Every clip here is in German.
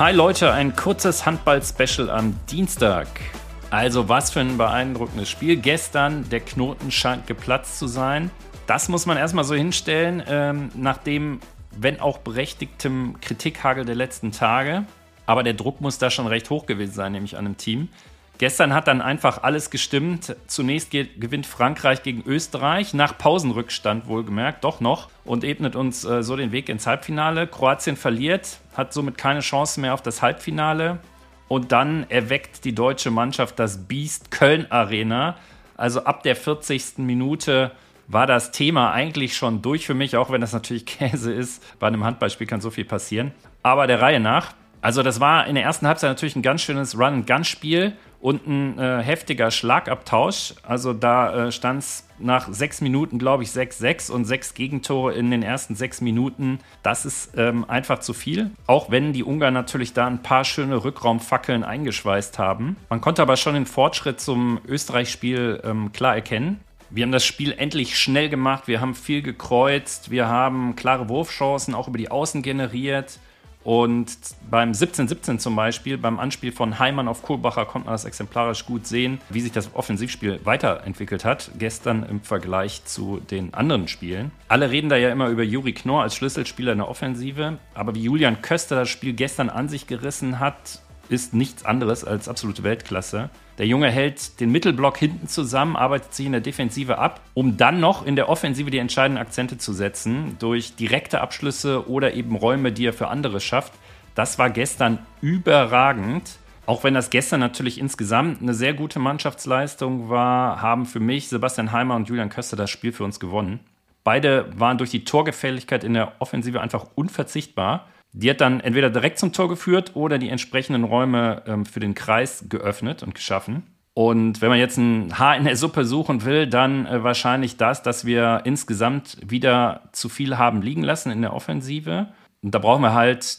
Hi Leute, ein kurzes Handball-Special am Dienstag. Also was für ein beeindruckendes Spiel. Gestern, der Knoten scheint geplatzt zu sein. Das muss man erstmal so hinstellen, ähm, nachdem, wenn auch berechtigtem Kritikhagel der letzten Tage. Aber der Druck muss da schon recht hoch gewesen sein, nämlich an einem Team. Gestern hat dann einfach alles gestimmt. Zunächst gewinnt Frankreich gegen Österreich, nach Pausenrückstand wohlgemerkt, doch noch, und ebnet uns äh, so den Weg ins Halbfinale. Kroatien verliert, hat somit keine Chance mehr auf das Halbfinale. Und dann erweckt die deutsche Mannschaft das Biest Köln Arena. Also ab der 40. Minute war das Thema eigentlich schon durch für mich, auch wenn das natürlich Käse ist. Bei einem Handballspiel kann so viel passieren. Aber der Reihe nach. Also das war in der ersten Halbzeit natürlich ein ganz schönes Run-and-Gun-Spiel und ein äh, heftiger Schlagabtausch. Also da äh, stand es nach sechs Minuten, glaube ich, 6-6 und sechs Gegentore in den ersten sechs Minuten. Das ist ähm, einfach zu viel. Auch wenn die Ungarn natürlich da ein paar schöne Rückraumfackeln eingeschweißt haben. Man konnte aber schon den Fortschritt zum Österreich-Spiel ähm, klar erkennen. Wir haben das Spiel endlich schnell gemacht, wir haben viel gekreuzt, wir haben klare Wurfchancen auch über die Außen generiert. Und beim 17-17 zum Beispiel, beim Anspiel von Heimann auf Kohlbacher, konnte man das exemplarisch gut sehen, wie sich das Offensivspiel weiterentwickelt hat, gestern im Vergleich zu den anderen Spielen. Alle reden da ja immer über Juri Knorr als Schlüsselspieler in der Offensive, aber wie Julian Köster das Spiel gestern an sich gerissen hat, ist nichts anderes als absolute Weltklasse. Der Junge hält den Mittelblock hinten zusammen, arbeitet sich in der Defensive ab, um dann noch in der Offensive die entscheidenden Akzente zu setzen, durch direkte Abschlüsse oder eben Räume, die er für andere schafft. Das war gestern überragend. Auch wenn das gestern natürlich insgesamt eine sehr gute Mannschaftsleistung war, haben für mich Sebastian Heimer und Julian Köster das Spiel für uns gewonnen. Beide waren durch die Torgefälligkeit in der Offensive einfach unverzichtbar. Die hat dann entweder direkt zum Tor geführt oder die entsprechenden Räume ähm, für den Kreis geöffnet und geschaffen. Und wenn man jetzt ein Haar in der Suppe suchen will, dann äh, wahrscheinlich das, dass wir insgesamt wieder zu viel haben liegen lassen in der Offensive. Und da brauchen wir halt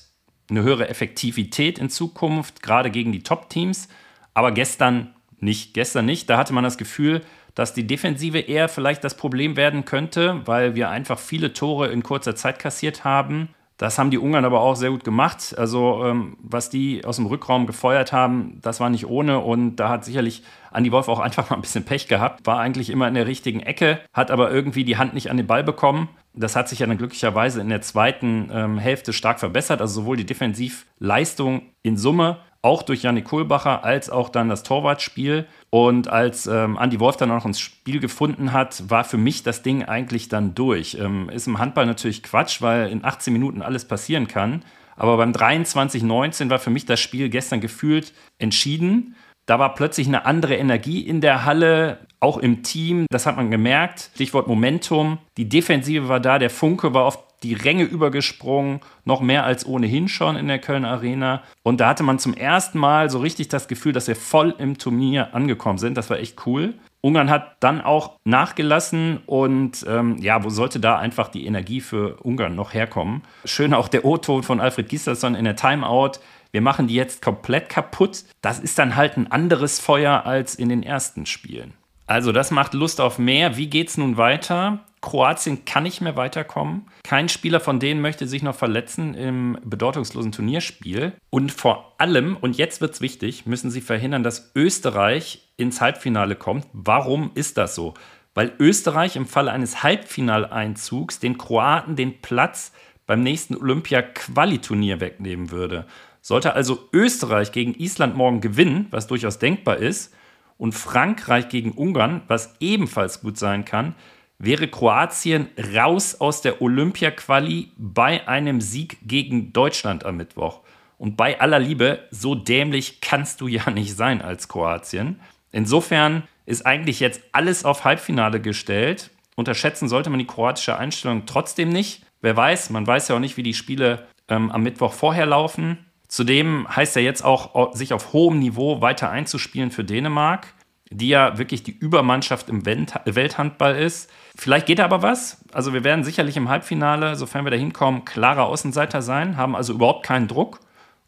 eine höhere Effektivität in Zukunft, gerade gegen die Top-Teams. Aber gestern nicht. Gestern nicht. Da hatte man das Gefühl, dass die Defensive eher vielleicht das Problem werden könnte, weil wir einfach viele Tore in kurzer Zeit kassiert haben das haben die Ungarn aber auch sehr gut gemacht. Also, ähm, was die aus dem Rückraum gefeuert haben, das war nicht ohne. Und da hat sicherlich Andi Wolf auch einfach mal ein bisschen Pech gehabt. War eigentlich immer in der richtigen Ecke, hat aber irgendwie die Hand nicht an den Ball bekommen. Das hat sich ja dann glücklicherweise in der zweiten ähm, Hälfte stark verbessert. Also sowohl die Defensivleistung in Summe auch durch Janik Kohlbacher als auch dann das Torwartspiel. Und als ähm, Andy Wolf dann auch noch ins Spiel gefunden hat, war für mich das Ding eigentlich dann durch. Ähm, ist im Handball natürlich Quatsch, weil in 18 Minuten alles passieren kann. Aber beim 23-19 war für mich das Spiel gestern gefühlt entschieden. Da war plötzlich eine andere Energie in der Halle, auch im Team. Das hat man gemerkt. Stichwort Momentum. Die Defensive war da, der Funke war oft die Ränge übergesprungen, noch mehr als ohnehin schon in der Köln Arena. Und da hatte man zum ersten Mal so richtig das Gefühl, dass wir voll im Turnier angekommen sind. Das war echt cool. Ungarn hat dann auch nachgelassen und ähm, ja, wo sollte da einfach die Energie für Ungarn noch herkommen? Schön auch der O-Ton von Alfred Gislason in der Timeout. Wir machen die jetzt komplett kaputt. Das ist dann halt ein anderes Feuer als in den ersten Spielen. Also, das macht Lust auf mehr. Wie geht's nun weiter? Kroatien kann nicht mehr weiterkommen. Kein Spieler von denen möchte sich noch verletzen im bedeutungslosen Turnierspiel. Und vor allem, und jetzt wird es wichtig, müssen sie verhindern, dass Österreich ins Halbfinale kommt. Warum ist das so? Weil Österreich im Falle eines Halbfinaleinzugs den Kroaten den Platz beim nächsten Olympia-Quali-Turnier wegnehmen würde. Sollte also Österreich gegen Island morgen gewinnen, was durchaus denkbar ist, und Frankreich gegen Ungarn, was ebenfalls gut sein kann, wäre Kroatien raus aus der Olympia-Quali bei einem Sieg gegen Deutschland am Mittwoch. Und bei aller Liebe, so dämlich kannst du ja nicht sein als Kroatien. Insofern ist eigentlich jetzt alles auf Halbfinale gestellt. Unterschätzen sollte man die kroatische Einstellung trotzdem nicht. Wer weiß, man weiß ja auch nicht, wie die Spiele ähm, am Mittwoch vorher laufen. Zudem heißt er jetzt auch, sich auf hohem Niveau weiter einzuspielen für Dänemark, die ja wirklich die Übermannschaft im Welthandball ist. Vielleicht geht da aber was. Also wir werden sicherlich im Halbfinale, sofern wir da hinkommen, klarer Außenseiter sein, haben also überhaupt keinen Druck.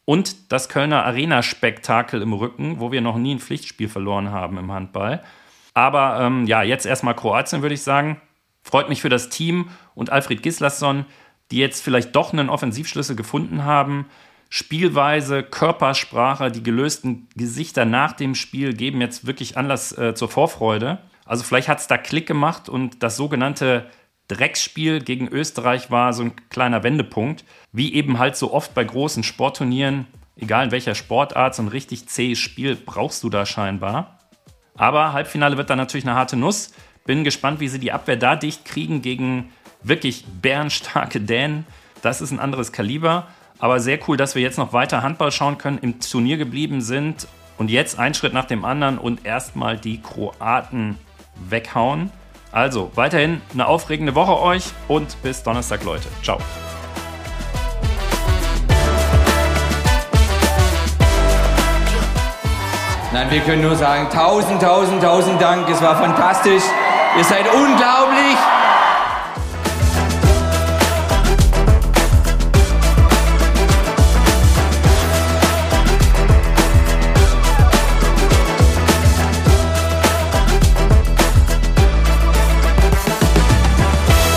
Und das Kölner Arena-Spektakel im Rücken, wo wir noch nie ein Pflichtspiel verloren haben im Handball. Aber ähm, ja, jetzt erstmal Kroatien, würde ich sagen. Freut mich für das Team und Alfred Gislason, die jetzt vielleicht doch einen Offensivschlüssel gefunden haben. Spielweise, Körpersprache, die gelösten Gesichter nach dem Spiel geben jetzt wirklich Anlass äh, zur Vorfreude. Also vielleicht hat es da Klick gemacht und das sogenannte Drecksspiel gegen Österreich war so ein kleiner Wendepunkt. Wie eben halt so oft bei großen Sportturnieren, egal in welcher Sportart, so ein richtig zähes Spiel brauchst du da scheinbar. Aber Halbfinale wird dann natürlich eine harte Nuss. Bin gespannt, wie sie die Abwehr da dicht kriegen gegen wirklich bärenstarke Dänen. Das ist ein anderes Kaliber. Aber sehr cool, dass wir jetzt noch weiter Handball schauen können, im Turnier geblieben sind und jetzt ein Schritt nach dem anderen und erstmal die Kroaten weghauen. Also weiterhin eine aufregende Woche euch und bis Donnerstag, Leute. Ciao. Nein, wir können nur sagen, tausend, tausend, tausend Dank. Es war fantastisch. Ihr seid unglaublich.